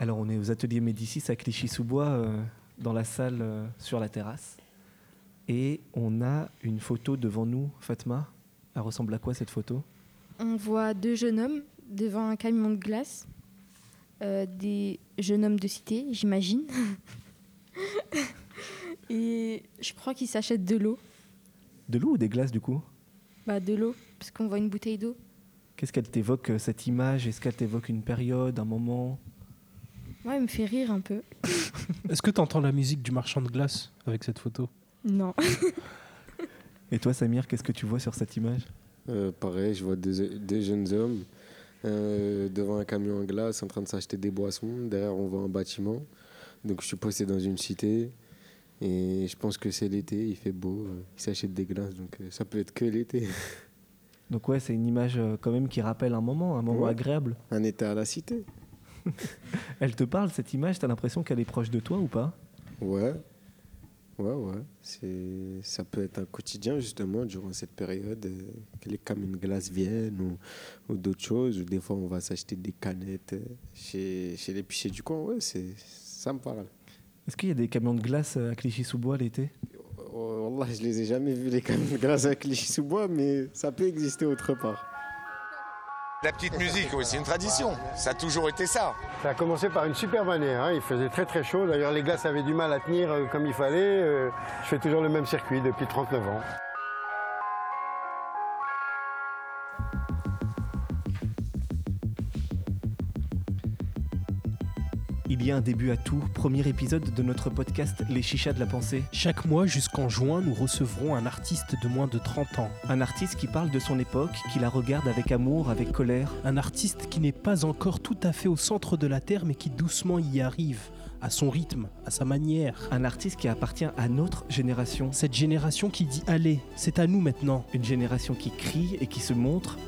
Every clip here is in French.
Alors on est aux ateliers Médicis à Clichy-sous-Bois, euh, dans la salle euh, sur la terrasse. Et on a une photo devant nous, Fatma. Elle ressemble à quoi cette photo? On voit deux jeunes hommes devant un camion de glace. Euh, des jeunes hommes de cité, j'imagine. Et je crois qu'ils s'achètent de l'eau. De l'eau ou des glaces du coup? Bah, de l'eau, parce qu'on voit une bouteille d'eau. Qu'est-ce qu'elle t'évoque cette image? Est-ce qu'elle t'évoque une période, un moment? Ouais, il me fait rire un peu. Est-ce que tu entends la musique du marchand de glace avec cette photo? Non. Et toi Samir, qu'est-ce que tu vois sur cette image? Euh, pareil, je vois des, des jeunes hommes euh, devant un camion en glace en train de s'acheter des boissons. Derrière, on voit un bâtiment. Donc, je suis posté dans une cité. Et je pense que c'est l'été, il fait beau, euh, ils s'achètent des glaces, donc euh, ça peut être que l'été. Donc ouais, c'est une image quand même qui rappelle un moment, un moment Ouais. agréable. Un été à la cité. Elle te parle cette image T'as l'impression qu'elle est proche de toi ou pas? Ouais, ouais, ouais. C'est, ça peut être un quotidien justement durant cette période, euh, que les camions de glace viennent ou, ou d'autres choses. Ou des fois, on va s'acheter des canettes euh, chez, chez l'épicier du coin. Ouais, c'est, ça me parle. Est-ce qu'il y a des camions de glace euh, à Clichy-sous-Bois l'été? Oh, Wallah, je les ai jamais vus les camions de glace à Clichy-sous-Bois, mais ça peut exister autre part. La petite musique, oui, c'est une tradition. Ça a toujours été ça. Ça a commencé par une super manière. hein. Il faisait très très chaud. D'ailleurs, les glaces avaient du mal à tenir euh, comme il fallait. Euh, je fais toujours le même circuit depuis 39 ans. Il y a un début à tout, premier épisode de notre podcast Les Chichas de la Pensée. Chaque mois jusqu'en juin, nous recevrons un artiste de moins de 30 ans. Un artiste qui parle de son époque, qui la regarde avec amour, avec colère. Un artiste qui n'est pas encore tout à fait au centre de la Terre, mais qui doucement y arrive, à son rythme, à sa manière. Un artiste qui appartient à notre génération. Cette génération qui dit Allez, c'est à nous maintenant. Une génération qui crie et qui se montre,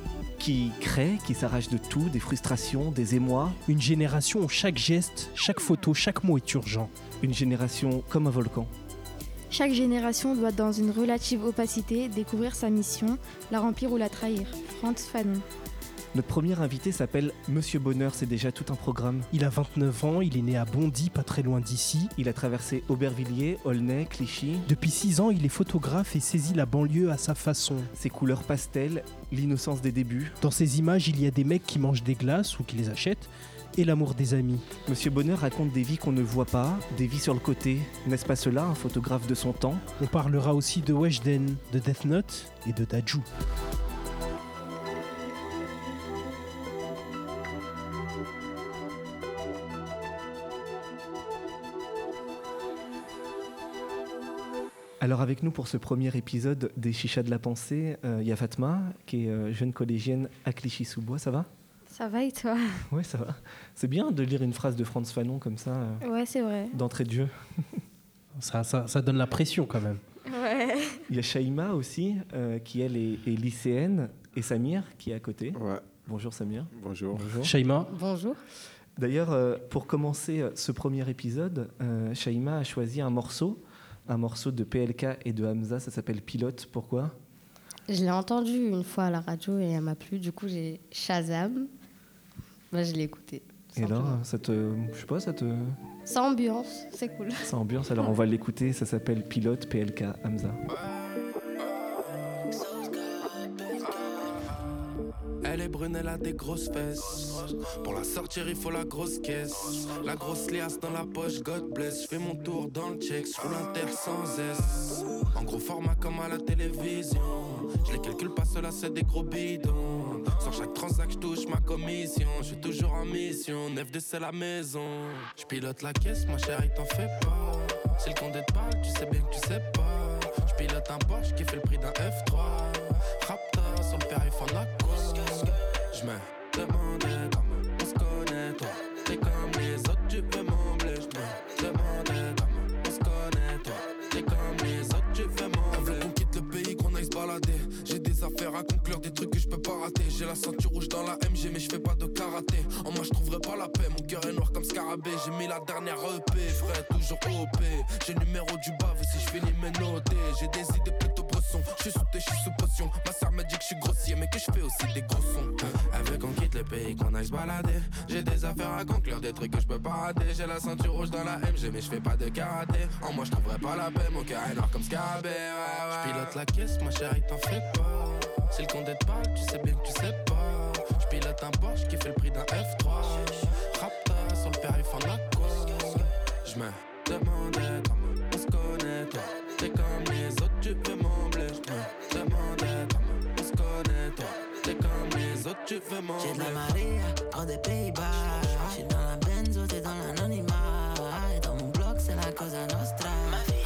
qui crée, qui s'arrache de tout, des frustrations, des émois. Une génération où chaque geste, chaque photo, chaque mot est urgent. Une génération comme un volcan. Chaque génération doit, dans une relative opacité, découvrir sa mission, la remplir ou la trahir. Franz Fanon. Notre premier invité s'appelle Monsieur Bonheur, c'est déjà tout un programme. Il a 29 ans, il est né à Bondy, pas très loin d'ici. Il a traversé Aubervilliers, Aulnay, Clichy. Depuis 6 ans, il est photographe et saisit la banlieue à sa façon. Ses couleurs pastel, l'innocence des débuts. Dans ces images, il y a des mecs qui mangent des glaces ou qui les achètent, et l'amour des amis. Monsieur Bonheur raconte des vies qu'on ne voit pas, des vies sur le côté. N'est-ce pas cela, un photographe de son temps? On parlera aussi de Weshden, de Death Note et de Daju. Alors avec nous pour ce premier épisode des Chichas de la Pensée, euh, il y a Fatma, qui est euh, jeune collégienne à Clichy-sous-Bois, ça va? Ça va et toi? Ouais, ça va. C'est bien de lire une phrase de Franz Fanon comme ça, euh, Ouais, c'est vrai. d'entrée de jeu. Ça, ça, ça donne la pression quand même. Ouais. Il y a Shaima aussi, euh, qui elle est, est lycéenne, et Samir, qui est à côté. Ouais, Bonjour Samir. bonjour. Bonjour. Shaima, Bonjour. D'ailleurs, euh, pour commencer ce premier épisode, euh, Shaima a choisi un morceau, un morceau de PLK et de Hamza, ça s'appelle Pilote. Pourquoi? Je l'ai entendu une fois à la radio et elle m'a plu. Du coup, j'ai Shazam. Bah, je l'ai écouté. Et alors, simplement. ça te, je sais pas, ça te, C'est ambiance, c'est cool. ça ambiance. Alors on va l'écouter. Ça s'appelle Pilote PLK Hamza. Brune, elle a des grosses fesses. Pour la sortir, il faut la grosse caisse. La grosse liasse dans la poche, God bless. Je fais mon tour dans le check, je roule un terre sans S. En gros format comme à la télévision. Je les calcule pas, cela c'est des gros bidons. Sur chaque transac, touche ma commission. Je suis toujours en mission, 9 de c'est la maison. Je pilote la caisse, ma chérie, t'en fais pas. Si le condé te parle, tu sais bien que tu sais pas. Je pilote un Porsche qui fait le prix d'un F3. Raptor sur le périph' en aqua. Je me demandais comment on se connaît, toi. T'es comme les autres, tu veux m'embler. Je me demandais comment on se connaît, toi. T'es comme les autres, tu veux m'embler. Qu'on quitte le pays, qu'on aille se balader. J'ai des affaires à conclure, des trucs que je peux pas rater. J'ai la ceinture rouge dans la MG, mais je fais pas de karaté. En moi, je trouverai pas la paix. Mon cœur est noir comme scarabée. J'ai mis la dernière EP, frère, toujours OP. J'ai numéro du bave si je finis mes notés. J'ai des idées plutôt Je suis sous je suis sous potion. Ma soeur me dit que je suis grossier, mais que je fais aussi des gros sons. Veut qu'on quitte le pays, qu'on aille se balader. J'ai des affaires à conclure, des trucs que je peux pas rater. J'ai la ceinture rouge dans la MG, mais je fais pas de karaté. En moi, je trouverai pas la paix, mon cœur est noir comme Scabé. Ouais, pilote la caisse, ma chérie, t'en fais pas. Si le compte est pas, tu sais bien que tu sais pas. Je pilote un Porsche qui fait le prix d'un F3. Rapta sur le périph' en. Je me demandais comment on se connaît, toi. Tu veux m'embler. J'ai de la Maria, hors des Pays-Bas. J'suis dans la benzo, t'es dans l'anonymat. Et dans mon bloc, c'est la cosa nostra.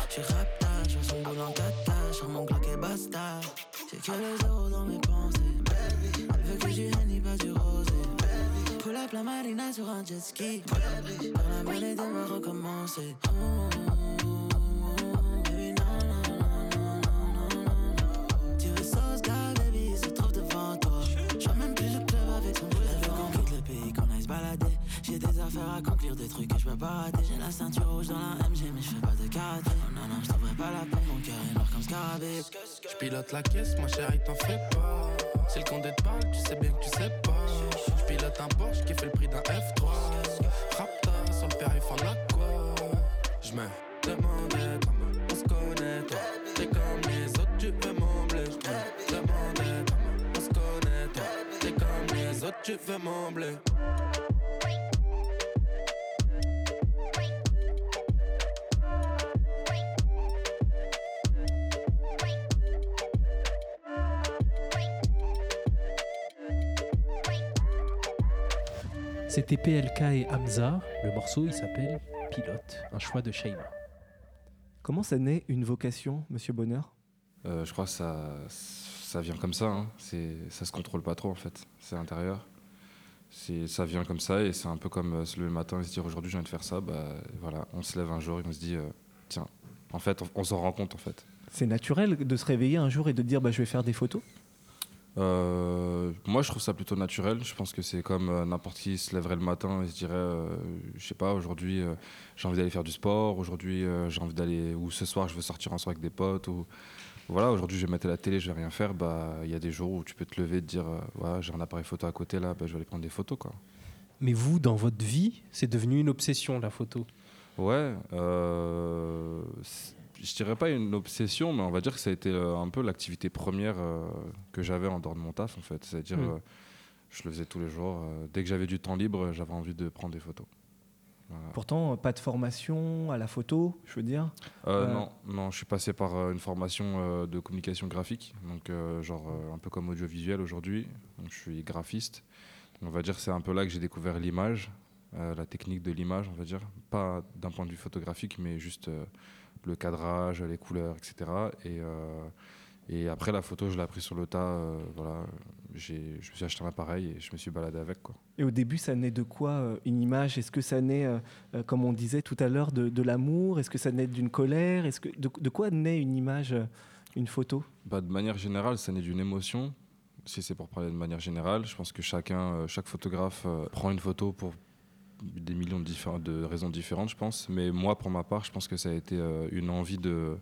J'suis rapta, j'suis son boule en kata. Sur mon Glock et basta. J'ai que les euros dans mes pensées. Elle veut que du Henny, pas du rosé. Pull up la marina sur un jet ski. Dans la mêlée de me recommencer. Oh, J'ai des affaires à conclure, des trucs que je peux pas rater. J'ai la ceinture rouge dans la MG, mais je fais pas de karaté. Oh, non, non, je pas la peine, mon cœur est noir comme scarabée. Je pilote la caisse, ma chérie, t'en fais pas. Si le est pas, tu sais bien que tu sais pas. Je pilote un Porsche qui fait le prix d'un F3. Rapta sur le périph' en aqua. Je me autres, tu veux m'embler. C'était PLK et Hamza. Le morceau, il s'appelle Pilote, un choix de Shaima. Comment ça naît une vocation, monsieur Bonheur? Euh, je crois que ça, ça vient comme ça. Hein. C'est, ça se contrôle pas trop en fait. C'est intérieur. C'est, ça vient comme ça et c'est un peu comme euh, se lever le matin et se dire aujourd'hui j'ai envie de faire ça. Bah, voilà, on se lève un jour et on se dit euh, tiens, en fait, on, on s'en rend compte en fait. C'est naturel de se réveiller un jour et de dire bah, je vais faire des photos? Euh, moi, je trouve ça plutôt naturel. Je pense que c'est comme euh, n'importe qui se lèverait le matin et se dirait, euh, je sais pas, aujourd'hui j'ai envie d'aller faire du sport, aujourd'hui j'ai envie d'aller, ou ce soir je veux sortir en soirée avec des potes, ou voilà, aujourd'hui je vais mettre à la télé, je vais rien faire. Bah, il y a des jours où tu peux te lever et te dire, euh, voilà, j'ai un appareil photo à côté là, bah, je vais aller prendre des photos quoi. Mais vous, dans votre vie, c'est devenu une obsession, la photo. Ouais, euh, je dirais pas une obsession, mais on va dire que ça a été euh, un peu l'activité première euh, que j'avais en dehors de mon taf, en fait. C'est-à-dire, Mm. euh, je le faisais tous les jours. dès que j'avais du temps libre, j'avais envie de prendre des photos. Voilà. Pourtant, pas de formation à la photo, je veux dire. Euh, Euh, Non, non, je suis passé par euh, une formation de communication graphique, donc genre un peu comme audiovisuel aujourd'hui. Donc je suis graphiste. On va dire c'est un peu là que j'ai découvert l'image, la technique de l'image, on va dire, pas d'un point de vue photographique, mais juste le cadrage, les couleurs, etc. Et, et après la photo, je l'ai appris sur le tas. voilà, je me suis acheté un appareil et je me suis baladé avec quoi. Et au début, ça naît de quoi euh, une image? Est-ce que ça naît, euh, euh, comme on disait tout à l'heure, de, de l'amour? Est-ce que ça naît d'une colère? Est-ce que de, de quoi naît une image, une photo? Bah, de manière générale, ça naît d'une émotion. Si c'est pour parler de manière générale, je pense que chacun, chaque photographe prend une photo pour des millions de, raisons différentes, je pense. Mais moi, pour ma part, je pense que ça a été une envie de,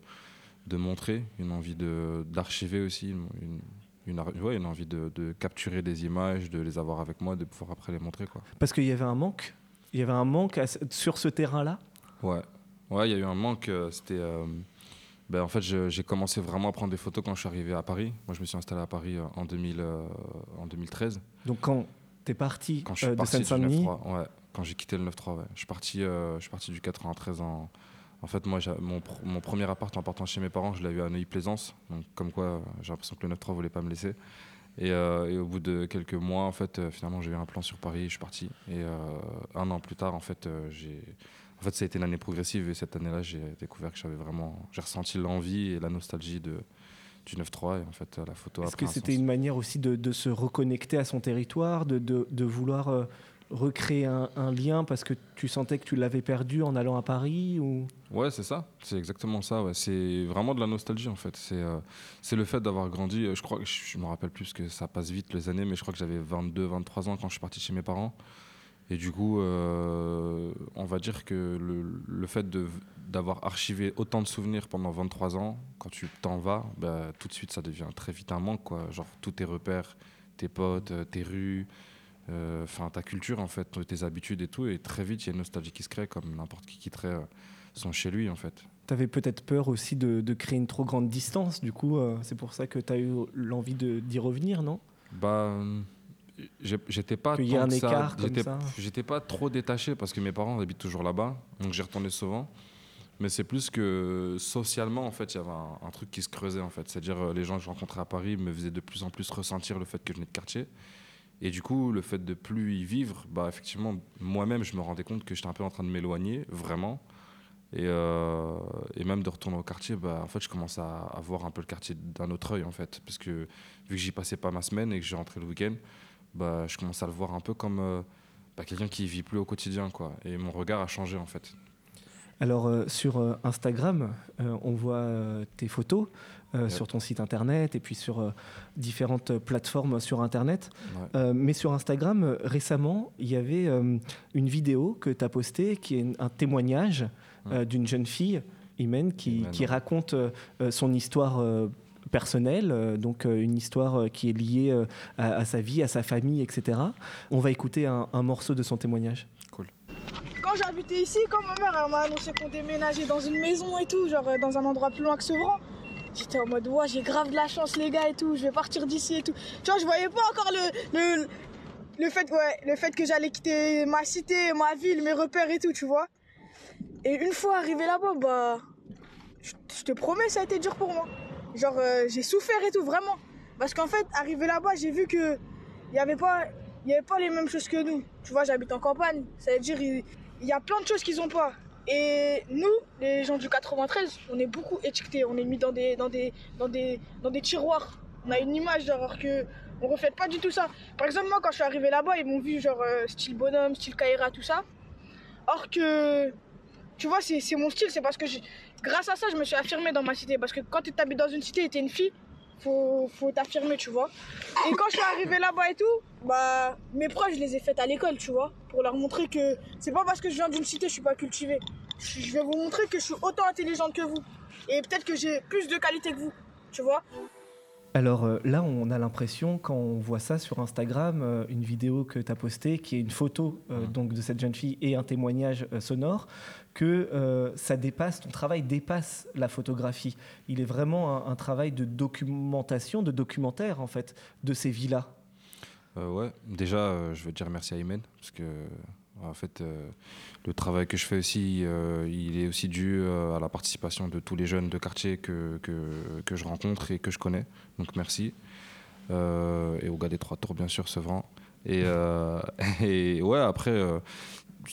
de montrer, une envie d'archiver aussi, une, une, ouais, une envie de, de capturer des images, de les avoir avec moi, de pouvoir après les montrer. Quoi. Parce qu'il y avait un manque. Il y avait un manque à sur ce terrain-là. Ouais, ouais, il y a eu un manque. euh, C'était, euh, ben, en fait, j'ai commencé vraiment à prendre des photos quand je suis arrivé à Paris. Moi, je me suis installé à Paris euh, en, 2000, euh, en 2013. Donc quand tu es parti, Quand je euh, suis de parti Seine-Saint-Denis, 9-3, ouais, quand j'ai quitté le 9-3, ouais. Je suis parti, euh, je suis parti du 93 en. En fait, moi, mon, pr- mon premier appart en partant chez mes parents, je l'ai eu à Neuilly-Plaisance. Donc, comme quoi, j'ai l'impression que le 9-3 voulait pas me laisser. Et, euh, et au bout de quelques mois, en fait, euh, finalement, j'ai eu un plan sur Paris, je suis parti. Et euh, un an plus tard, en fait, j'ai. En fait, ça a été une année progressive et cette année-là, j'ai découvert que j'avais vraiment. J'ai ressenti l'envie et la nostalgie de, du 9-3 et en fait, la photo est-ce que c'était une manière aussi de, de se reconnecter à son territoire, de, de- de vouloir recréer un, lien parce que tu sentais que tu l'avais perdu en allant à Paris ou... Ouais, c'est ça. C'est exactement ça. C'est vraiment de la nostalgie en fait. C'est euh, le fait d'avoir grandi. euh, Je crois que je, me rappelle plus que ça passe vite les années, mais je crois que j'avais 22, 23 ans quand je suis parti chez mes parents. Et du coup, euh, on va dire que le, le fait d'avoir archivé autant de souvenirs pendant 23 ans, quand tu t'en vas, bah, tout de suite, ça devient très vite un manque. Quoi. Genre, tous tes repères, tes potes, tes rues, euh, enfin ta culture, en fait, tes habitudes et tout. Et très vite, il y a une nostalgie qui se crée, comme n'importe qui quitterait euh, son chez lui, en fait. T'avais peut-être peur aussi de, de créer une trop grande distance, du coup, euh, c'est pour ça que tu as eu l'envie de- d'y revenir, non? Bah, j'étais pas y tant un écart j'étais- pas trop détaché parce que mes parents habitent toujours là-bas, donc j'y retournais souvent. Mais c'est plus que socialement, en fait, il y avait un, un truc qui se creusait, en fait. C'est-à-dire, les gens que je rencontrais à Paris me faisaient de plus en plus ressentir le fait que je venais de quartier. Et du coup, le fait de plus y vivre, bah, effectivement, moi-même, je me rendais compte que j'étais un peu en train de m'éloigner, vraiment. Et, euh, même de retourner au quartier, bah, en fait, je commence à, à voir un peu le quartier d'un autre œil, en fait. Parce que vu que j'y passais pas ma semaine et que j'ai rentré le week-end, bah, je commence à le voir un peu comme euh, bah, quelqu'un qui vit plus au quotidien, quoi. Et mon regard a changé, en fait. Alors euh, sur euh, Instagram, euh, on voit tes photos sur ton site internet et puis sur différentes plateformes sur internet. Ouais. Mais sur Instagram, récemment, il y avait une vidéo que tu as postée qui est un témoignage d'une jeune fille, Imen, qui, Imen, qui raconte son histoire. personnelle, euh, donc euh, une histoire euh, qui est liée à, à sa vie, à sa famille, etc. On va écouter un- un morceau de son témoignage. Quand j'habitais ici, quand ma mère m'a annoncé qu'on déménageait dans une maison et tout, genre euh, dans un endroit plus loin que Sevran, j'étais en mode ouais j'ai grave de la chance les gars et tout, je vais partir d'ici et tout. Tu vois, je voyais pas encore le, le, le fait, que j'allais quitter ma cité, ma ville, mes repères et tout, tu vois. Et une fois arrivé là-bas, bah, je te promets, ça a été dur pour moi. Genre, euh, j'ai souffert et tout, vraiment. Parce qu'en fait, arrivé là-bas, j'ai vu que il n'y avait, pas- il y avait pas les mêmes choses que nous. Tu vois, j'habite en campagne. Ça veut dire il y a plein de choses qu'ils n'ont pas. Et nous, les gens du 93, on est beaucoup étiquetés. On est mis dans des, dans des, dans des, dans des tiroirs. On a une image, alors que on reflète pas du tout ça. Par exemple, moi, quand je suis arrivé là-bas, ils m'ont vu, genre, euh, style bonhomme, style Kaira, tout ça. Or que, tu vois, c'est mon style. C'est parce que, grâce à ça, je me suis affirmée dans ma cité. Parce que quand tu habites dans une cité et t'es une fille, faut, t'affirmer, tu vois. Et quand je suis arrivée là-bas et tout, bah, mes preuves, je les ai faites à l'école, tu vois. Pour leur montrer que c'est pas parce que je viens d'une cité, je suis pas cultivée. Je je vais vous montrer que je suis autant intelligente que vous. Et peut-être que j'ai plus de qualité que vous, tu vois. Alors euh, là, on a l'impression, quand on voit ça sur Instagram, euh, une vidéo que tu as postée, qui est une photo euh, donc de cette jeune fille et un témoignage euh, sonore, que euh, ça dépasse, ton travail dépasse la photographie. Il est vraiment un, un travail de documentation, de documentaire en fait, de ces villas. Euh, ouais, déjà, euh, je veux dire merci à Imen, parce que, en fait, euh, le travail que je fais aussi, euh, il est aussi dû euh, à la participation de tous les jeunes de quartier que, que, que je rencontre et que je connais. Donc, merci. Et au gars des Trois Tours, bien sûr, Sevran. Et, et ouais, après,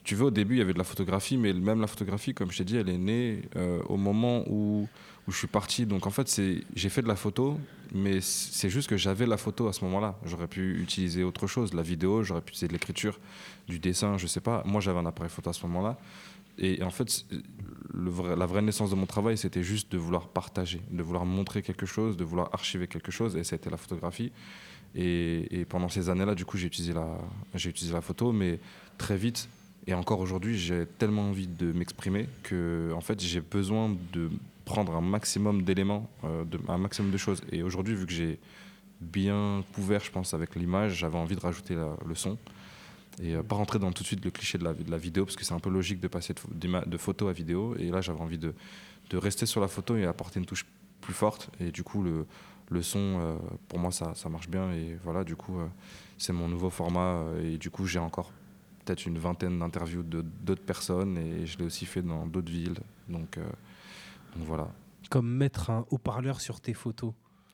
tu veux, au début, il y avait de la photographie, mais même la photographie, comme je t'ai dit, elle est née euh, au moment où, où je suis parti. Donc en fait, j'ai fait de la photo, mais c'est juste que j'avais la photo à ce moment-là. J'aurais pu utiliser autre chose, la vidéo, j'aurais pu utiliser de l'écriture, du dessin, je sais pas. Moi, j'avais un appareil photo à ce moment-là. Et en fait, la vraie naissance de mon travail, c'était juste de vouloir partager, de vouloir montrer quelque chose, de vouloir archiver quelque chose, et c'était la photographie. Et, pendant ces années-là, du coup, j'ai utilisé, utilisé la photo, mais très vite, et encore aujourd'hui, j'ai tellement envie de m'exprimer que, en fait, j'ai besoin de prendre un maximum d'éléments, euh, un maximum de choses. Et aujourd'hui, vu que j'ai bien couvert, je pense, avec l'image, j'avais envie de rajouter le son. Et euh, pas rentrer dans tout de suite le cliché de la, vidéo, parce que c'est un peu logique de passer de, de photo à vidéo. Et là, j'avais envie de, rester sur la photo et apporter une touche plus forte. Et du coup, le, son, euh, pour moi, ça, marche bien. Et voilà, du coup, c'est mon nouveau format. et du coup, j'ai encore peut-être une vingtaine d'interviews de- d'autres personnes. Et je l'ai aussi fait dans d'autres villes. Donc, euh, donc voilà. Comme mettre un haut-parleur sur tes photos.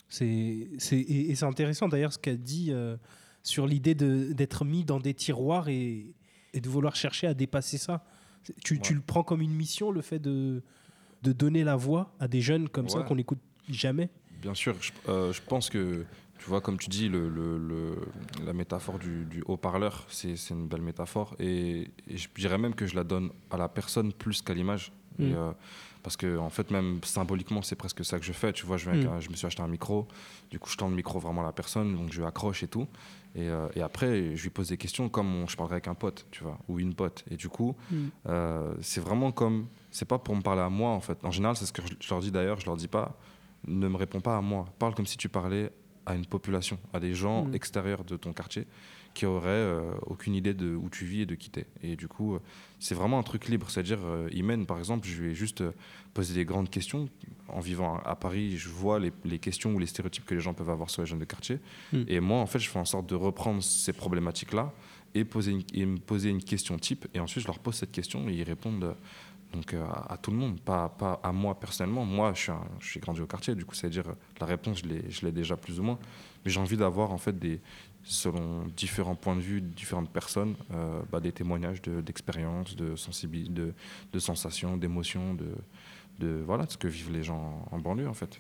C'est, et, et c'est intéressant d'ailleurs ce qu'a dit euh, sur l'idée d'être mis dans des tiroirs et, et de vouloir chercher à dépasser ça. Tu, tu le prends comme une mission, le fait de, de donner la voix à des jeunes comme ça qu'on n'écoute jamais? Bien sûr, je, euh, je pense que Tu vois, comme tu dis, le, le- le- la métaphore du, du haut-parleur, c'est c'est une belle métaphore. Et, et je dirais même que je la donne à la personne plus qu'à l'image. Mm. euh, parce que, en fait, même symboliquement, c'est presque ça que je fais. Tu vois, je, Mm. un- je me suis acheté un micro. Du coup, je tends le micro vraiment à la personne. Donc, je accroche et tout. Et, euh, et après, je lui pose des questions comme on- je parlerais avec un pote, tu vois, ou une pote. Et du coup, Mm. euh, c'est vraiment comme. C'est pas pour me parler à moi, en fait. En général, c'est ce que je, je leur dis d'ailleurs. Je leur dis pas, ne me réponds pas à moi. Parle comme si tu parlais à une population, à des gens Mm. extérieurs de ton quartier qui auraient euh, aucune idée de où tu vis et de qui t'es. Et du coup, euh, c'est vraiment un truc libre. C'est-à-dire, euh, Imen, par exemple, je lui ai juste euh, posé des grandes questions. En vivant à Paris, je vois les, les questions ou les stéréotypes que les gens peuvent avoir sur les jeunes de quartier. Mm. Et moi, en fait, je fais en sorte de reprendre ces problématiques-là et, poser une- et me poser une question type. Et ensuite, je leur pose cette question et ils répondent donc, euh, à, tout le monde, pas, pas à moi personnellement. Moi, je suis, je suis grandi au quartier, du coup, c'est-à-dire euh, la réponse, je l'ai- déjà plus ou moins. Mais j'ai envie d'avoir, en fait, selon différents points de vue, différentes personnes, euh, bah, des témoignages de- d'expériences, de, sensibilité, de, de sensations, d'émotions, de, de, voilà, de ce que vivent les gens en banlieue, en fait.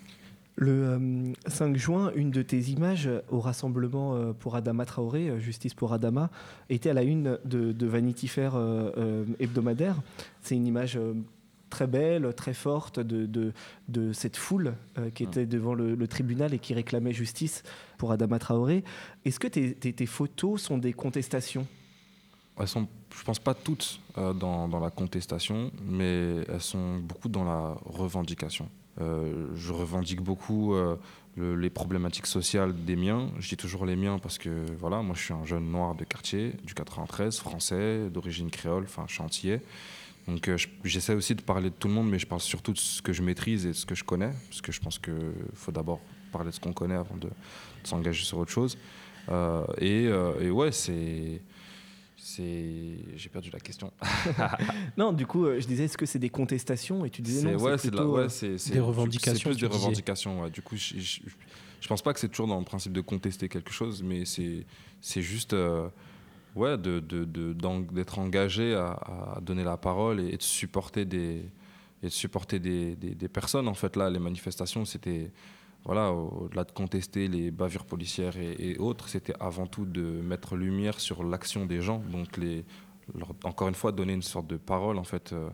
Le euh, 5 juin, une de tes images au rassemblement euh, pour Adama Traoré, euh, Justice pour Adama, était à la une de, de Vanity Fair euh, euh, hebdomadaire. C'est une image euh, très belle, très forte de, de, de cette foule euh, qui était devant le, le tribunal et qui réclamait justice pour Adama Traoré. Est-ce que tes, tes- tes photos sont des contestations? Elles sont, je pense pas toutes euh, dans, dans la contestation, mais elles sont beaucoup dans la revendication. Euh, je revendique beaucoup euh, le- les problématiques sociales des miens. Je dis toujours les miens parce que voilà, moi je suis un jeune noir de quartier, du 93, français, d'origine créole, enfin antillais. Donc euh, je- j'essaie aussi de parler de tout le monde, mais je parle surtout de ce que je maîtrise et de ce que je connais, parce que je pense qu'il faut d'abord parler de ce qu'on connaît avant de, s'engager sur autre chose. Et ouais, c'est... C'est... J'ai perdu la question. Non, du coup, euh, je disais, est-ce que c'est des contestations? Et tu disais C'est- non, ouais, c'est c'est de la- euh, c'est- c'est- Des c'est revendications, plus tu des revendications. ouais. Du coup, je, je, je pense pas que c'est toujours dans le principe de contester quelque chose, mais c'est c'est juste euh, ouais, de, de, de- d'en- d'être engagé à, à donner la parole et, et de supporter des et de supporter des, des, des personnes. En fait, là, les manifestations, c'était voilà, au-delà de contester les bavures policières et, et autres, c'était avant tout de mettre lumière sur l'action des gens. Donc, les, leur- encore une fois, donner une sorte de parole en fait euh,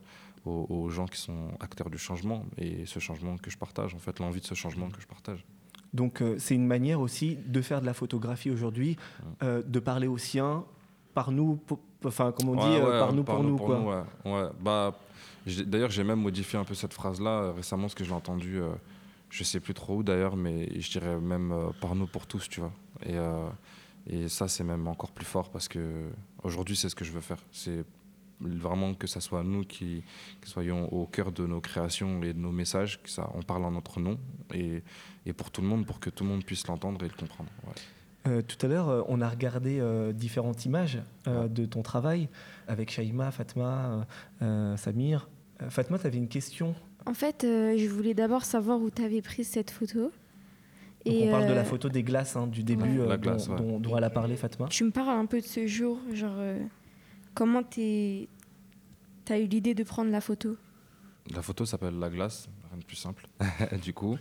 aux, aux gens qui sont acteurs du changement et ce changement que je partage, en fait, l'envie de ce changement que je partage. Donc euh, c'est une manière aussi de faire de la photographie aujourd'hui, euh, de parler aux siens, par nous, pour- enfin comme on dit, Ouais, ouais, par nous pour nous. quoi. nous, ouais. Bah, d'ailleurs, j'ai même modifié un peu cette phrase-là euh, récemment, parce que je l'ai entendue, euh, je sais plus trop où d'ailleurs, mais je dirais même euh, par nous pour tous, tu vois. Et, euh, et ça, c'est même encore plus fort parce que aujourd'hui, c'est ce que je veux faire. C'est vraiment que ça soit nous qui, qui soyons au cœur de nos créations et de nos messages, que ça, on parle en notre nom et, et pour tout le monde, pour que tout le monde puisse l'entendre et le comprendre. ouais. Euh, tout à l'heure, euh, on a regardé euh, différentes images de ton travail avec Shaima, Fatma, Samir. Fatma, tu avais une question. En fait, euh, je voulais d'abord savoir où tu avais pris cette photo. Donc, on parle de euh, la photo des glaces hein, du début Ouais. euh, glace, dont, ouais. dont- dont elle a parlé, Fatma. Tu me parles un peu de ce jour, genre euh, comment tu as eu l'idée de prendre la photo? La photo s'appelle La glace, rien de plus simple. du coup,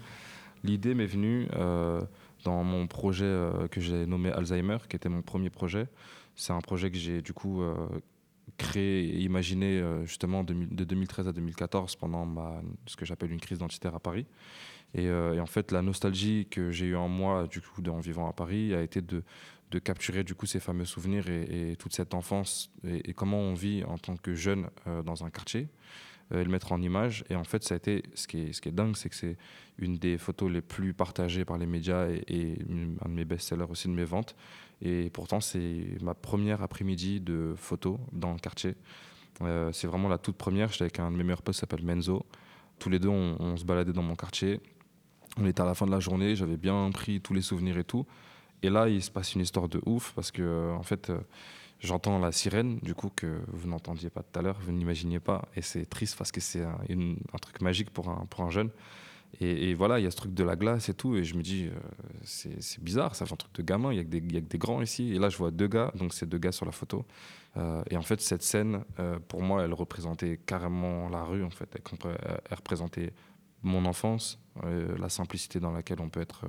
l'idée m'est venue euh, dans mon projet euh, que j'ai nommé Alzheimer, qui était mon premier projet. C'est un projet que j'ai du coup euh, créé et imaginé euh, justement de, de 2013 à 2014 pendant ce que j'appelle une crise identitaire à Paris. Et, euh, et en fait, la nostalgie que j'ai eue en moi du coup en vivant à Paris a été de, capturer du coup ces fameux souvenirs et, toute cette enfance et, comment on vit en tant que jeune euh, dans un quartier et le mettre en image. Et en fait, ça a été, ce qui est, dingue, c'est que c'est une des photos les plus partagées par les médias et, un de mes best-sellers aussi de mes ventes. Et pourtant, c'est ma première après-midi de photos dans le quartier. Euh, c'est vraiment la toute première. J'étais avec un de mes meilleurs potes qui s'appelle Menzo. Tous les deux, on, se baladait dans mon quartier. On était à la fin de la journée, j'avais bien pris tous les souvenirs et tout. Et là, il se passe une histoire de ouf parce que, euh, en fait, euh, j'entends la sirène, du coup, que vous n'entendiez pas tout à l'heure, vous n'imaginiez pas. Et c'est triste parce que c'est un, truc magique pour un jeune. Et, voilà, il y a ce truc de la glace et tout. Et je me dis, euh, c'est bizarre, ça fait un truc de gamin. Il y, a que des- grands ici. Et là, je vois deux gars, donc c'est deux gars sur la photo. Euh, et en fait, cette scène, euh, pour moi, elle représentait carrément la rue, en fait. Elle, elle représentait mon enfance, la simplicité dans laquelle on peut être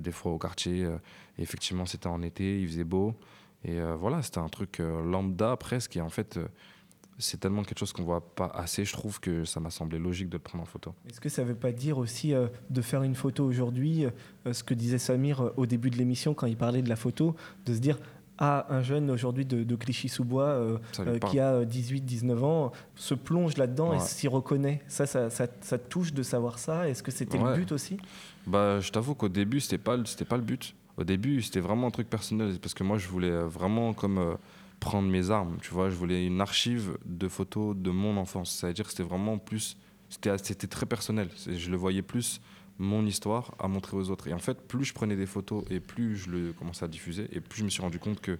des fois au quartier. et effectivement, c'était en été, il faisait beau. Et voilà, c'était un truc lambda presque. Et en fait, c'est tellement quelque chose qu'on voit pas assez, je trouve que ça m'a semblé logique de le prendre en photo. Est-ce que ça ne veut pas dire aussi de faire une photo aujourd'hui, ce que disait Samir au début de l'émission quand il parlait de la photo, de se dire à un jeune aujourd'hui de, Clichy-sous-Bois euh, euh, qui a 18-19 euh, ans se plonge là-dedans et s'y reconnaît. Ça ça, ça, touche de savoir ça. Est-ce que c'était le but aussi? Bah, Je t'avoue qu'au début, c'était pas, pas le but. Au début, c'était vraiment un truc personnel parce que moi, je voulais vraiment comme prendre mes armes. Tu vois, je voulais une archive de photos de mon enfance. C'est-à-dire que c'était vraiment plus. C'était très personnel. Je le voyais plus mon histoire à montrer aux autres. Et en fait, plus je prenais des photos et plus je le commençais à diffuser, et plus je me suis rendu compte que,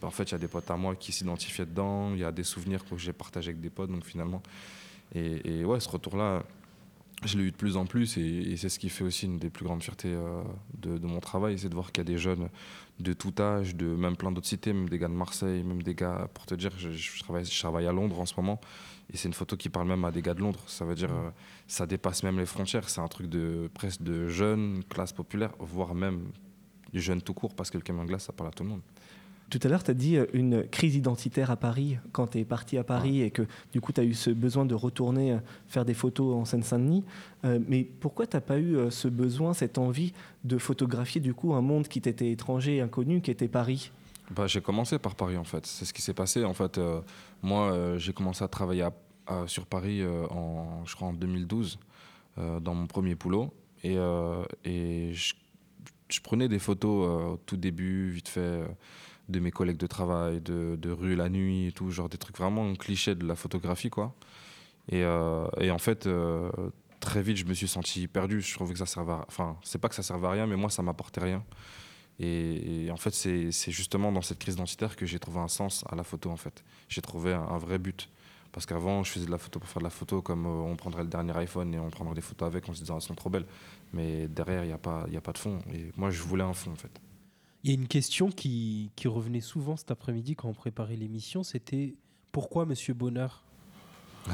bah, en fait, il y a des potes à moi qui s'identifiaient dedans, il y a des souvenirs que j'ai partagés avec des potes, donc finalement. Et, ouais, ce retour-là, je l'ai eu de plus en plus, et, c'est ce qui fait aussi une des plus grandes fiertés euh, de, mon travail, c'est de voir qu'il y a des jeunes de tout âge, de même plein d'autres cités, même des gars de Marseille, même des gars, pour te dire, je, travaille, je travaille à Londres en ce moment, et c'est une photo qui parle même à des gars de Londres. Ça veut dire, euh, ça dépasse même les frontières. C'est un truc de presque de jeunes, classe populaire, voire même du jeune tout court, parce que le camion glace, ça parle à tout le monde. Tout à l'heure, tu as dit euh, une crise identitaire à Paris quand tu es parti à Paris et que du coup, tu as eu ce besoin de retourner euh, faire des photos en Seine-Saint-Denis. mais pourquoi tu n'as pas eu ce besoin, cette envie de photographier du coup un monde qui t'était étranger, inconnu, qui était Paris? Bah, J'ai commencé par Paris en fait. C'est ce qui s'est passé. En fait, euh, moi, euh, j'ai commencé à travailler sur Paris euh, en, je crois en 2012 dans mon premier boulot. Et, et je, je, prenais des photos au tout début, vite fait, de mes collègues de travail, de, de, rue la nuit tout, genre des trucs vraiment clichés de la photographie quoi. Et, et en fait, très vite, je me suis senti perdu. Je trouvais que ça servait à... Enfin, c'est pas que ça servait à rien, mais moi, ça m'apportait rien. Et, en fait, c'est justement dans cette crise identitaire que j'ai trouvé un sens à la photo, en fait. J'ai trouvé un, vrai but. Parce qu'avant, je faisais de la photo pour faire de la photo, comme euh, on prendrait le dernier iPhone et on prendrait des photos avec en se disant elles sont trop belles. Mais derrière, il n'y a, a pas de fond. Et moi, je voulais un fond, en fait. Il y a une question qui, qui revenait souvent cet après-midi quand on préparait l'émission c'était pourquoi Monsieur Bonheur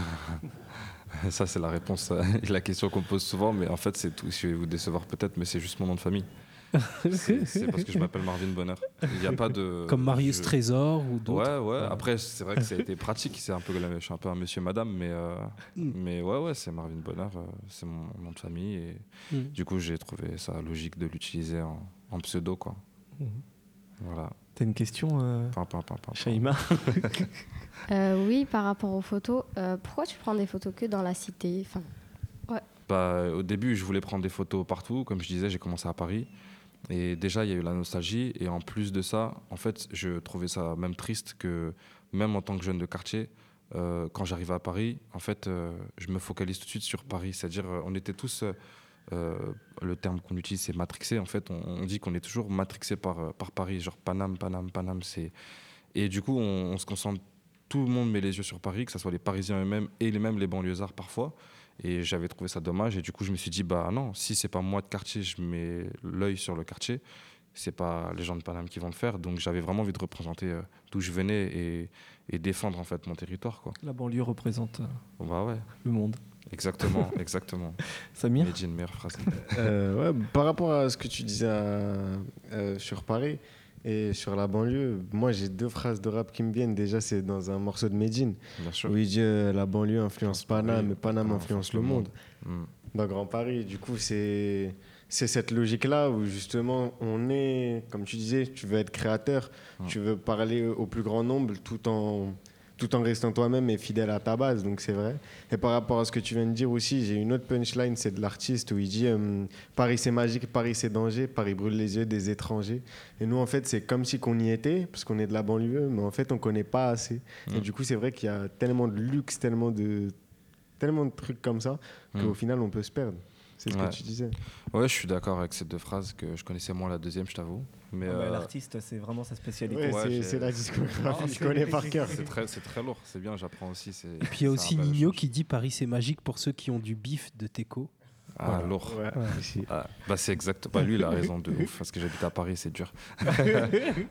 Ça, c'est la réponse à la question qu'on pose souvent, mais en fait, c'est tout. Je vais vous décevoir peut-être, mais c'est juste mon nom de famille. c'est parce que je m'appelle Marvin Bonheur. Il y a pas de. Comme Marius Trésor ou d'autres. Ouais, ouais. Après, c'est vrai que ça a été pratique. C'est un peu, je suis un peu un monsieur, madame, mais, euh, mm. mais ouais, ouais, c'est Marvin Bonheur. C'est mon nom de famille. Et mm. du coup, j'ai trouvé ça logique de l'utiliser en, pseudo, quoi. Mm. Voilà. T'as une question, euh, Shaima euh, Oui, par rapport aux photos. pourquoi tu prends des photos que dans la cité enfin, ouais. bah, Au début, je voulais prendre des photos partout. Comme je disais, j'ai commencé à Paris. Et déjà, il y a eu la nostalgie. Et en plus de ça, en fait, je trouvais ça même triste que, même en tant que jeune de quartier, euh, quand j'arrive à Paris, en fait, euh, je me focalise tout de suite sur Paris. C'est-à-dire, euh, on était tous. Le terme qu'on utilise, c'est matrixé. En fait, on, dit qu'on est toujours matrixé par, par Paris. Genre Paname, Paname, Paname. Et du coup, on, on se concentre. Tout le monde met les yeux sur Paris, que ce soit les Parisiens eux-mêmes et les mêmes les banlieusards parfois. Et j'avais trouvé ça dommage. Et du coup, je me suis dit, bah non, si c'est pas moi de quartier, je mets l'œil sur le quartier. C'est pas les gens de Paname qui vont le faire. Donc j'avais vraiment envie de représenter euh, d'où je venais et, et, défendre en fait mon territoire. Quoi. La banlieue représente euh, bah ouais. le monde. Exactement, exactement. Samir une meilleure phrase. Euh, ouais, par rapport à ce que tu disais sur Paris, et sur la banlieue, moi j'ai deux phrases de rap qui me viennent. Déjà, c'est dans un morceau de Medine où il dit euh, la banlieue influence Paname et Paname influence le monde. Mm. Dans Grand Paris, du coup, c'est c'est cette logique-là où justement on est, comme tu disais, tu veux être créateur, mm. tu veux parler au plus grand nombre tout en tout en restant toi-même et fidèle à ta base, donc c'est vrai. Et par rapport à ce que tu viens de dire aussi, j'ai une autre punchline, c'est de l'artiste où il dit euh, Paris c'est magique, Paris c'est danger, Paris brûle les yeux des étrangers. Et nous en fait c'est comme si qu'on y était, parce qu'on est de la banlieue, mais en fait on connaît pas assez. Et mm. du coup c'est vrai qu'il y a tellement de luxe, tellement de, tellement de trucs comme ça, qu'au mm. final on peut se perdre. C'est ce que tu disais. Ouais, je suis d'accord avec ces deux phrases que je connaissais moins la deuxième, je t'avoue. Mais euh, L'artiste, c'est vraiment sa spécialité. c'est la discographie, je connais par cœur. C'est très, très lourd, c'est bien, j'apprends aussi. Et puis il y a aussi Nino qui dit Paris c'est magique pour ceux qui ont du bif de Teco. Ah, lourd. Ah, bah, c'est exact. Bah, lui, il a raison de ouf, parce que j'habite à Paris, c'est dur.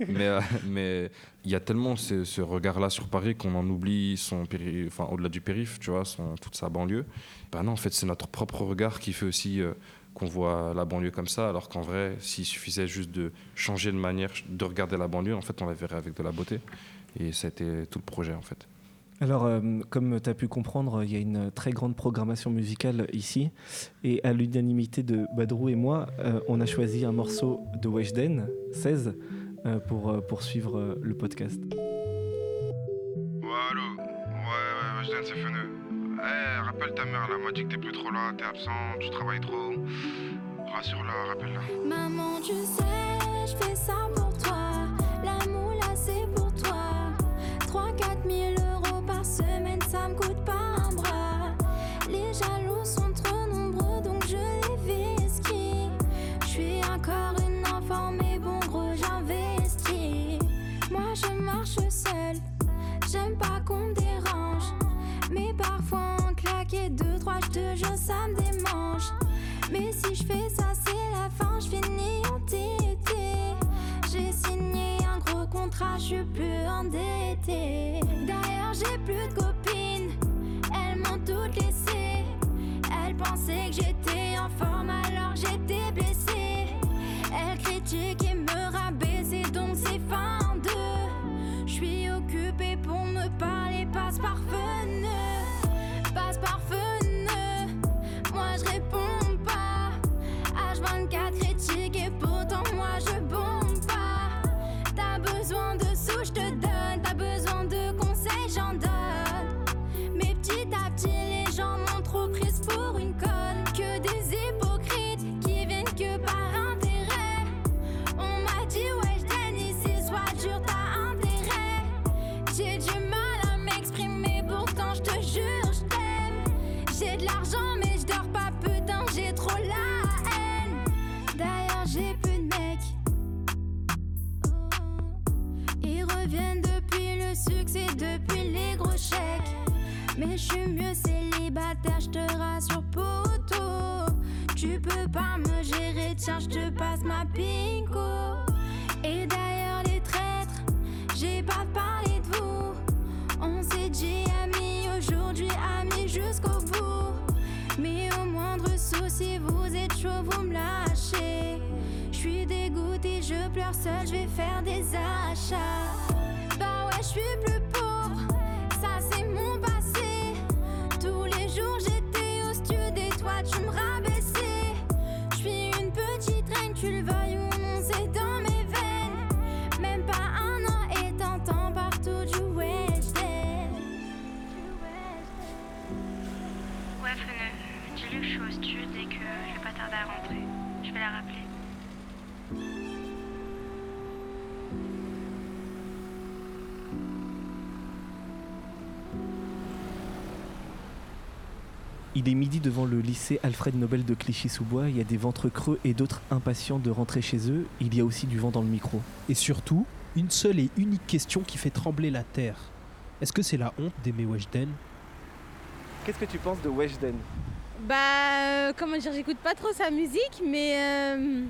mais euh, mais il y a tellement ce, regard-là sur Paris qu'on en oublie son enfin, au-delà du périph', tu vois, son, toute sa banlieue. Bah non, en fait, c'est notre propre regard qui fait aussi. Euh, qu'on voit la banlieue comme ça, alors qu'en vrai, s'il suffisait juste de changer de manière de regarder la banlieue, en fait, on la verrait avec de la beauté. Et ça a été tout le projet, en fait. Alors, euh, comme tu as pu comprendre, il y a une très grande programmation musicale ici. Et à l'unanimité de Badrou et moi, euh, on a choisi un morceau de Weshden, 16, euh, pour euh, poursuivre euh, le podcast. Ouais, allô Ouais, ouais, Weshden, c'est Feneux. Eh, rappelle ta mère, là, m'a dit que t'es plus trop là, t'es absent, tu travailles trop. Rassure-la, rappelle-la. Maman, tu sais, je fais ça pour toi. L'amour là, c'est pour j'aime pas qu'on me dérange. Mais parfois, en claquer deux, trois, je te jure, ça me démange. Mais si je fais ça, c'est la fin, je finis en TT. J'ai signé un gros contrat, je suis plus endettée. D'ailleurs, j'ai plus de copines, elles m'ont toutes laissé. Elles pensaient que j'étais en forme alors j'étais blessée. Elles critiquent et me rabaissaient, donc c'est fin de. Je suis occupée pour me parler, passe par. Je vais faire Il est midi devant le lycée Alfred Nobel de Clichy-sous-Bois. Il y a des ventres creux et d'autres impatients de rentrer chez eux. Il y a aussi du vent dans le micro. Et surtout, une seule et unique question qui fait trembler la terre. Est-ce que c'est la honte d'aimer Weshden? Qu'est-ce que tu penses de Weshden? Bah, euh, comment dire, j'écoute pas trop sa musique, mais euh,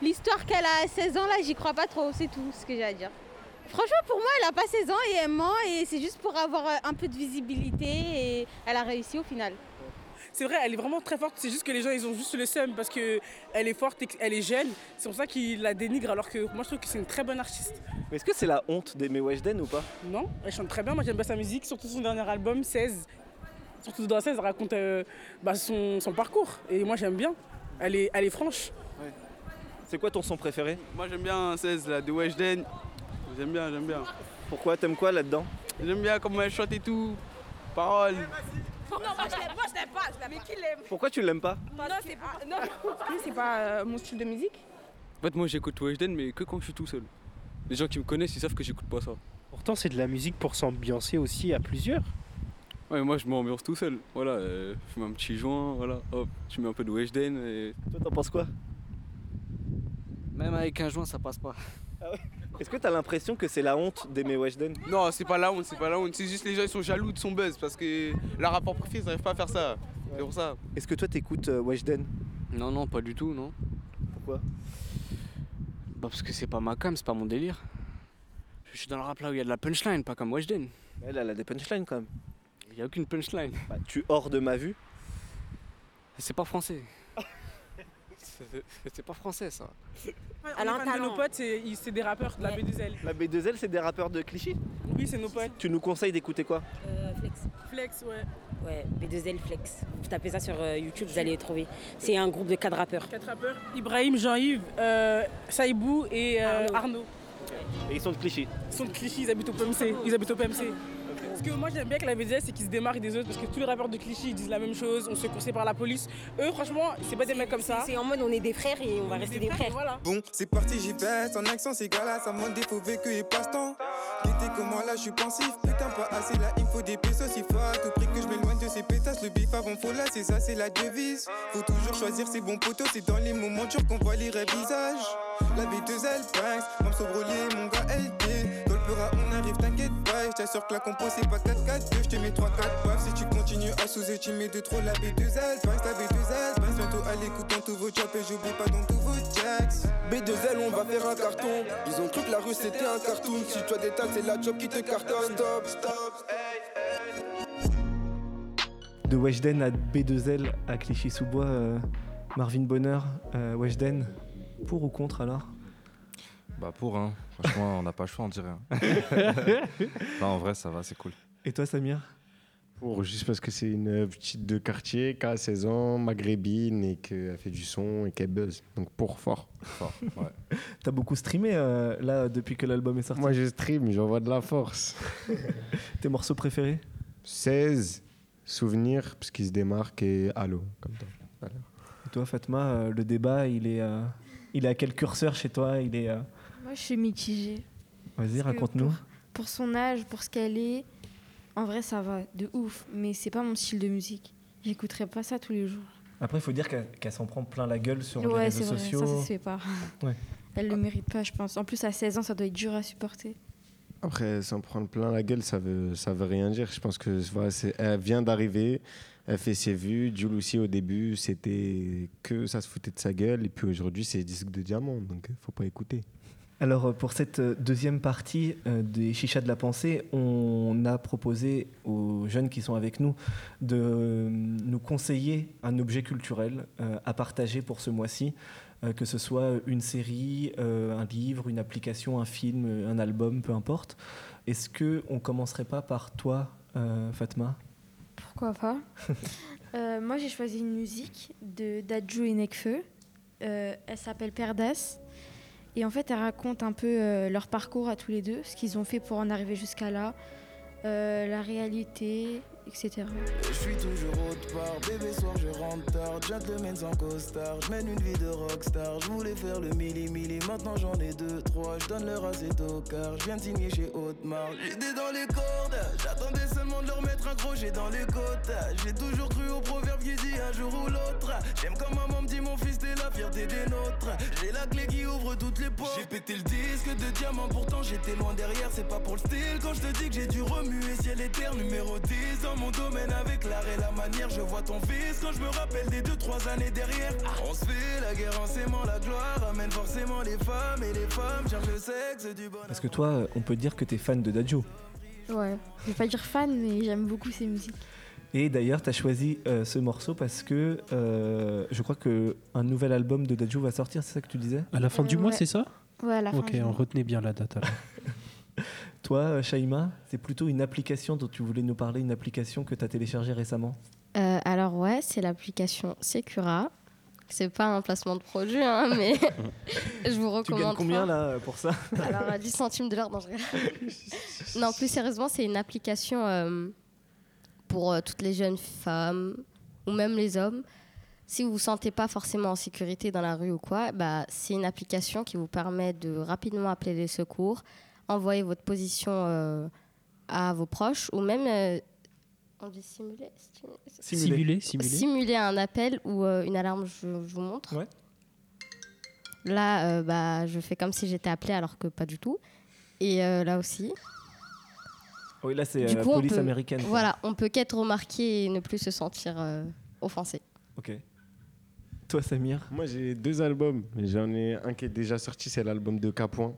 l'histoire qu'elle a à 16 ans, là, j'y crois pas trop, c'est tout ce que j'ai à dire. Franchement, pour moi, elle a pas 16 ans et elle ment, et c'est juste pour avoir euh, un peu de visibilité, et elle a réussi au final. C'est vrai, elle est vraiment très forte. C'est juste que les gens, ils ont juste le seum parce qu'elle est forte et qu'elle est jeune. C'est pour ça qu'ils la dénigrent alors que moi, je trouve que c'est une très bonne artiste. Mais est-ce que c'est la honte d'aimer Weshden ou pas? Non, elle chante très bien. Moi, j'aime bien sa musique, surtout son dernier album, 16. Surtout dans 16, elle raconte euh, bah, son, son parcours. Et moi, j'aime bien. Elle est, elle est franche. C'est quoi ton son préféré? Moi j'aime bien 16 là, de Weshden. J'aime bien, j'aime bien. Pourquoi? T'aimes quoi là-dedans? J'aime bien comment elle chante et tout. Paroles. Non, moi je l'aime, moi je l'aime pas, je l'aime Mais qui l'aime? Pourquoi tu l'aimes pas? Non, c'est pas. Non, c'est pas euh, mon style de musique? En fait, moi j'écoute Weshden, mais que quand je suis tout seul. Les gens qui me connaissent, ils savent que j'écoute pas ça. Pourtant, c'est de la musique pour s'ambiancer aussi à plusieurs. Ouais, moi je m'ambiance tout seul. Voilà, euh, je fume un petit joint, voilà, hop, je mets un peu de Weshden et. Toi, t'en penses quoi? Même avec un joint, ça passe pas. Est-ce que t'as l'impression que c'est la honte d'aimer Weshden? Non, c'est pas la honte, c'est pas la honte. C'est juste les gens ils sont jaloux de son buzz parce que leur rapport préféré, ils n'arrivent pas à faire ça. C'est pour ça. Est-ce que toi t'écoutes euh, Weshden? Non, non, pas du tout, non. Pourquoi? Bah parce que c'est pas ma cam, c'est pas mon délire. Je suis dans le rap là où il y a de la punchline, pas comme Weshden. Elle, elle a des punchlines quand même. Il y a aucune punchline. Bah, tu hors de ma vue C'est pas français. C'est- pas français ça. Elle a un de nos potes, c'est des rappeurs de la B2L. La B2L, c'est des rappeurs de Clichy Oui, c'est nos potes. Tu nous conseilles d'écouter quoi Euh, Flex. Flex, ouais. Ouais, B2L Flex. Vous tapez ça sur euh, YouTube, vous allez les trouver. C'est un groupe de quatre rappeurs. Quatre rappeurs. Ibrahim, Jean-Yves, euh, Saïbou et euh, Arnaud. Et ils sont de Clichy. Ils sont de Clichy, ils habitent au PMC. Ils habitent au PMC. Ce que moi j'aime bien avec la B2L, c'est qu'ils se démarquent des autres parce que tous les rappeurs de Clichy ils disent la même chose, on se courser par la police. Eux, franchement, c'est pas des mecs comme ça. C'est en mode on est des frères et on va rester des frères. Voilà. Bon, c'est parti, j'y vais. En action, c'est gala, ça monte des faux vécu et passe-temps. Guettez comment là, je suis pensif. Putain, pas assez là, il me faut des pesos. Il faut à tout prix que je m'éloigne de ces pétasses. Le bif avant, faut là, c'est ça, c'est la devise. Faut toujours choisir ses bons poteaux. C'est dans les moments durs qu'on voit les vrais visages. La B2L, Banks, Mam Sobrolier, mon gars LT. Dans le on arrive, t'inquiète t'assure que la compo, c'est pas 4-4-2. Je te mets 3-4 baffes si tu continues à sous-estimer de trop la B2L. Banks, la B2L, Banks, bientôt à l'écoute dans tous vos jobs. Et j'oublie pas dans tous vos jacks. B2L, on va faire un carton. Ils ont cru que la rue c'était un cartoon. Si as des tas, c'est la job qui te cartonne. Stop, stop. De Weshden à B2L à Clichy-sous-Bois, euh, Marvin Bonheur, euh, Weshden, pour ou contre alors? Bah pour, hein. franchement, on n'a pas le choix, on dirait. hein. non, en vrai, ça va, c'est cool. Et toi, Samir? Pour, juste parce que c'est une petite de quartier qui a 16 ans, maghrébine et qu'elle fait du son et qu'elle buzz. Donc pour fort. Fort, ouais. T'as beaucoup streamé euh, là depuis que l'album est sorti? Moi je stream, j'envoie de la force. Tes morceaux préférés? 16 souvenirs, parce qu'il se démarque et Halo, comme toi. Voilà. Et toi, Fatma, euh, le débat, il est, euh, il est à quel curseur chez toi? Il est. Moi, je suis mitigée. Vas-y, raconte-nous. Pour, pour son âge, pour ce qu'elle est, en vrai, ça va, de ouf. Mais c'est pas mon style de musique. J'écouterais pas ça tous les jours. Après, il faut dire qu'elle s'en prend plein la gueule sur les ouais, réseaux c'est vrai, sociaux. ça, ça se fait pas. Ouais. Elle le mérite pas, je pense. En plus, à 16 ans, ça doit être dur à supporter. Après, s'en prendre plein la gueule, ça veut, ça veut rien dire. Je pense que voilà, elle vient d'arriver, elle fait ses vues. Jules aussi, au début, c'était que ça se foutait de sa gueule. Et puis aujourd'hui, c'est disque de diamant, donc euh, faut pas écouter. Alors euh, pour cette euh, deuxième partie euh, des Chichas de la pensée, on a proposé aux jeunes qui sont avec nous de nous conseiller un objet culturel à partager pour ce mois-ci, que ce soit une série, un livre, une application, un film, un album, peu importe. Est-ce que on commencerait pas par toi, Fatma? Pourquoi pas? Euh, Moi, j'ai choisi une musique de d'Adjo et Nekfeu. Euh, elle s'appelle Perdas. Et en fait, elle raconte un peu euh, leur parcours à tous les deux, ce qu'ils ont fait pour en arriver jusqu'à là, euh, la réalité, etc. Je suis toujours autre part, bébé soir je rentre tard, gentleman sans costard, je mène une vie de rockstar, je voulais faire le milli milli, maintenant j'en ai deux, trois, je donne leur assez car je viens de signer chez Haute-Mar, j'étais dans les cordes, j'attendais seulement de leur mettre un crochet dans les côtes, j'ai toujours cru au proverbe qui dit un jour ou l'autre, j'aime quand maman me dit mon fils t'es la fierté des nôtres, j'ai la clé qui ouvre toutes les portes, j'ai pété le disque de diamant, pourtant j'étais loin derrière, c'est pas pour le style, quand je te dis que j'ai dû remuer. Ciel et terre, numéro 10 dans mon domaine avec l'art et la manière, je vois ton fils quand je me rappelle des 2-3 années derrière, on se fait la guerre en s'aimant, la gloire amène forcément les femmes et les femmes cherchent le sexe du bonheur. Parce que toi, euh, on peut dire que tu es fan de Dadjo. Ouais, je vais pas dire fan, mais j'aime beaucoup ses musiques. Et d'ailleurs, tu as choisi euh, ce morceau parce que euh, je crois qu'un nouvel album de Dadju va sortir, c'est ça que tu disais? À la fin du Euh, mois, ouais. c'est ça? Ouais, à la fin Ok, du on mois. retenait bien la date alors. Toi, euh, Shaima, c'est plutôt une application dont tu voulais nous parler, une application que tu as téléchargée récemment? Euh, alors ouais, c'est l'application Secura. C'est pas un placement de produit, hein, mais je vous recommande. Tu gagnes combien là pour ça? Alors à 10 centimes de l'heure, non, je non, plus sérieusement, c'est une application euh, pour euh, toutes les jeunes femmes ou même les hommes. Si vous vous sentez pas forcément en sécurité dans la rue ou quoi, bah, c'est une application qui vous permet de rapidement appeler les secours, envoyer votre position euh, à vos proches ou même euh, on dit simuler, Simuler, simuler. simuler un appel ou euh, une alarme, je, je vous montre. Là, euh, bah, je fais comme si j'étais appelée alors que pas du tout. Et euh, là aussi. Oui, là, c'est euh, on police peut- américaine. Voilà, on peut qu'être remarqué et ne plus se sentir euh, offensé. Ok. Toi, Samir? Moi, j'ai deux albums. J'en ai un qui est déjà sorti, c'est l'album de Capoin.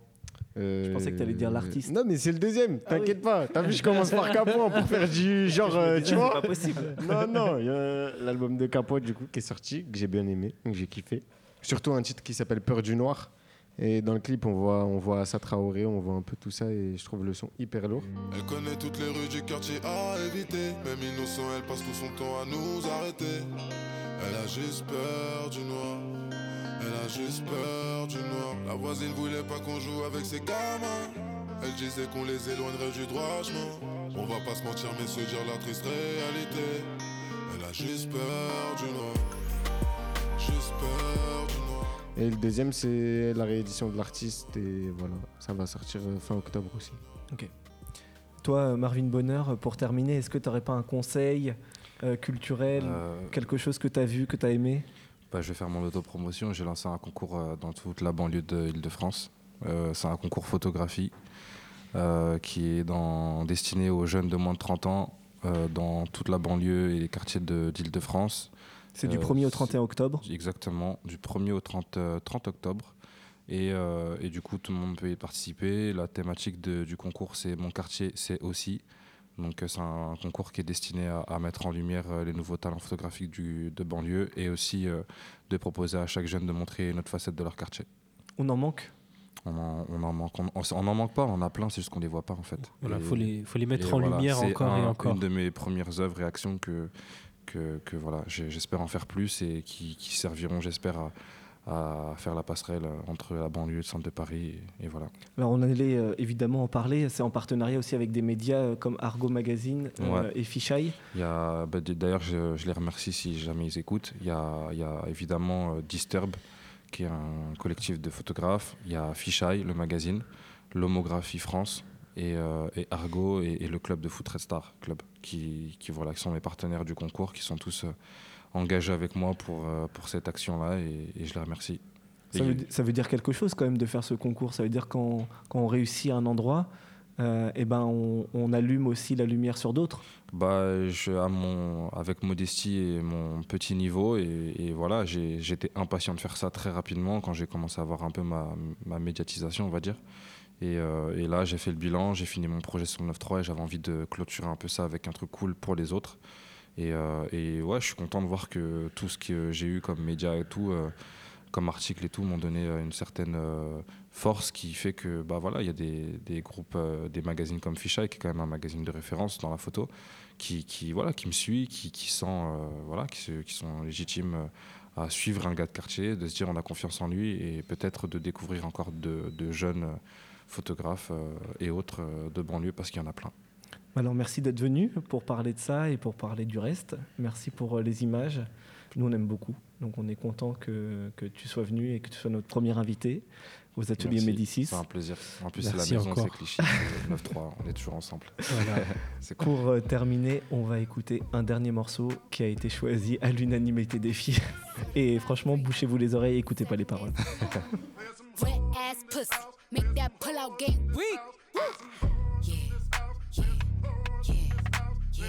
Euh, Je pensais que t'allais dire l'artiste. Non, mais c'est le deuxième, Ah oui. t'inquiète pas. T'as vu, je commence par Capoin pour faire du genre, euh, tu vois. c'est pas possible. Non, non, il y a l'album de Capoin, du coup, qui est sorti, que j'ai bien aimé, que j'ai kiffé. Surtout un titre qui s'appelle Peur du noir. Et dans le clip, on voit, on voit on voit un peu tout ça et je trouve le son hyper lourd. Elle connaît toutes les rues du quartier à éviter. Même innocent, elle passe tout son temps à nous arrêter. Elle a juste peur du noir. Elle a juste peur du noir. La voisine voulait pas qu'on joue avec ses gamins. Elle disait qu'on les éloignerait du droit chemin. On va pas se mentir, mais se dire la triste réalité. Elle a juste peur du noir. Juste peur du noir. Et le deuxième, c'est la réédition de l'artiste et voilà, ça va sortir euh, fin octobre aussi. Ok. Toi, euh, Marvin Bonheur, pour terminer, est-ce que tu n'aurais pas un conseil euh, culturel, Euh, quelque chose que tu as vu, que tu as aimé? Bah, je vais faire mon autopromotion. J'ai lancé un concours euh, dans toute la banlieue de Île-de-France. Euh, c'est un concours photographie euh, qui est dans- destiné aux jeunes de moins de 30 ans euh, dans toute la banlieue et les quartiers de- d'Île-de-France. C'est du Euh, 1er au 31 octobre Exactement, du 1er au 30, euh, 30 octobre. Et, euh, et du coup, tout le monde peut y participer. La thématique de- du concours, c'est Mon quartier, c'est aussi. Donc, euh, c'est un concours qui est destiné à, à mettre en lumière euh, les nouveaux talents photographiques du, de banlieue et aussi euh, de proposer à chaque jeune de montrer une autre facette de leur quartier. On en manque? On en, on en manque, on, on en manque pas, on en a plein, c'est juste qu'on les voit pas en fait. Voilà, Et- faut les- faut les mettre et en lumière c'est encore et encore. Une de mes premières œuvres et actions que, que, que voilà, j'espère en faire plus et qui, qui serviront, j'espère, à, à faire la passerelle entre la banlieue et le centre de Paris. Et, et voilà. Alors on allait euh, évidemment en parler, c'est en partenariat aussi avec des médias euh, comme Argo Magazine euh, Ouais. et a, bah, D'ailleurs, je, je les remercie si jamais ils écoutent. Il y a, il y a évidemment euh, Disturb, qui est un collectif de photographes. Il y a Fisheye, le magazine, l'Homographie France et, euh, et Argo et, et le club de foot Red Star Club, qui, qui, voilà, qui sont mes partenaires du concours, qui sont tous euh, engagés avec moi pour, euh, pour cette action-là et, et je les remercie. Ça Et- veut, ça veut dire quelque chose quand même de faire ce concours. Ça veut dire quand, quand on réussit à un endroit, euh, eh ben on, on allume aussi la lumière sur d'autres. Bah, je, à mon, avec modestie et mon petit niveau, et, et voilà, j'étais impatient de faire ça très rapidement quand j'ai commencé à avoir un peu ma, ma médiatisation, on va dire. Et, euh, et là, j'ai fait le bilan, j'ai fini mon projet sur le 9.3 et j'avais envie de clôturer un peu ça avec un truc cool pour les autres. Et, euh, ouais, je suis content de voir que tout ce que j'ai eu comme média et tout, euh, comme article et tout, m'ont donné euh, une certaine force qui fait que, bah voilà, il y a des, groupes, des magazines comme Fisheye, qui est quand même un magazine de référence dans la photo, qui, voilà, qui me suit, qui, sent, voilà, qui, sont légitimes à suivre un gars de quartier, de se dire on a confiance en lui et peut-être de découvrir encore de, jeunes photographes euh, et autres euh, de banlieue parce qu'il y en a plein. Alors merci d'être venu pour parler de ça et pour parler du reste. Merci pour euh, les images. Nous on aime beaucoup, donc on est content que, que tu sois venu et que tu sois notre premier invité aux ateliers Merci. Médicis. C'est un plaisir. En plus, c'est la maison, c'est le 9-3, on est toujours ensemble. Voilà. c'est cool. Pour euh, terminer, on va écouter un dernier morceau qui a été choisi à l'unanimité des filles. Et franchement, bouchez-vous les oreilles et écoutez pas les paroles. Make that pull out game weak. Yeah, yeah, yeah, yeah,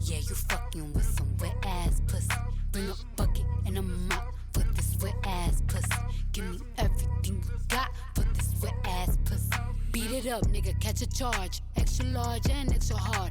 yeah. You fucking with some wet ass pussy. Bring a bucket and a mop for this wet ass pussy. Give me everything you got for this wet ass pussy. Beat it up, nigga, catch a charge. Extra large and extra hard.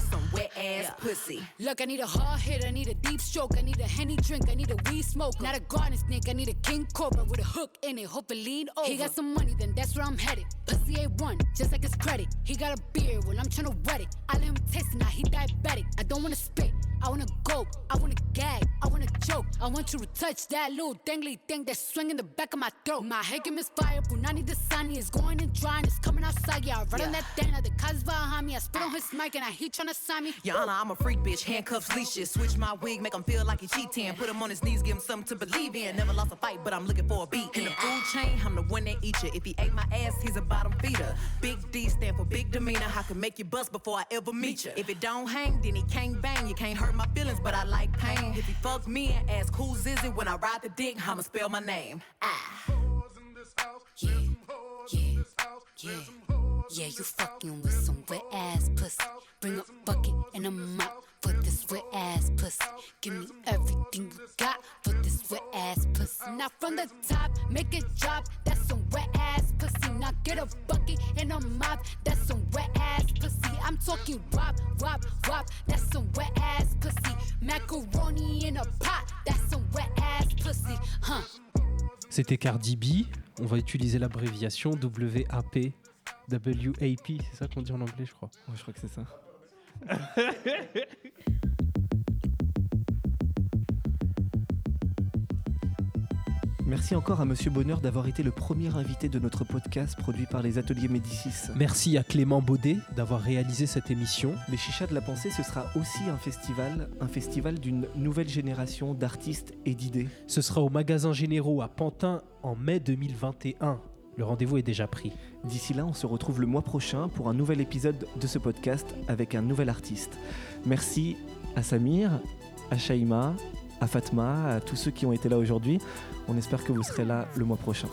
some wet ass pussy. Look, I need a hard hit, I need a deep stroke, I need a henny drink, I need a weed smoke. Not a garden snake, I need a king cobra with a hook in it, hope it lean over. He got some money, then that's where I'm headed. Pussy A1, just like his credit. He got a beard, well, I'm tryna wet it. I let him taste it, now he diabetic. I don't wanna spit, I wanna go, I wanna gag, I wanna choke. I want you to touch that little dangly thing that's swinging the back of my throat. My head game is fire, Punani the sunny is going and drying, it's coming outside. Yeah, I run on that thing, the cuz behind me. I spit on his mic and I heat tryna sign me. Honor, I'm a freak bitch, handcuffs, leashes. Switch my wig, make him feel like he cheating. Put him on his knees, give him something to believe in. Never lost a fight, but I'm looking for a beat. In the food chain, I'm the one that eat you. If he ate my ass, he's a bottom feeder. Big D stand for big demeanor. I can make you bust before I ever meet you. If it don't hang, then he can't bang. You can't hurt my feelings, but I like pain. If he fuck me and ask who's is it when I ride the dick, I'ma spell my name. Ah. Yeah, yeah, yeah. Yeah, you fucking with some wet ass pussy. Bring a bucket and a mop for this wet ass pussy. Give me everything you got for this wet ass pussy. Now from the top, make it drop. That's some wet ass pussy. Now get a bucket and a mop. That's some wet. I'm talking wop, wop, wop. That's some wet ass pussy. Macaroni in a pot. That's some wet ass pussy. Huh. C'était Cardi B. On va utiliser l'abréviation WAP. WAP, c'est ça qu'on dit en anglais, je crois. Ouais, je crois que c'est ça. Merci encore à Monsieur Bonheur d'avoir été le premier invité de notre podcast produit par les Ateliers Médicis. Merci à Clément Baudet d'avoir réalisé cette émission. Les Chichas de la Pensée, ce sera aussi un festival, un festival d'une nouvelle génération d'artistes et d'idées. Ce sera au magasin Généraux à Pantin en mai 2021. Le rendez-vous est déjà pris. D'ici là, on se retrouve le mois prochain pour un nouvel épisode de ce podcast avec un nouvel artiste. Merci à Samir, à Shaima, à Fatma, à tous ceux qui ont été là aujourd'hui. On espère que vous serez là le mois prochain.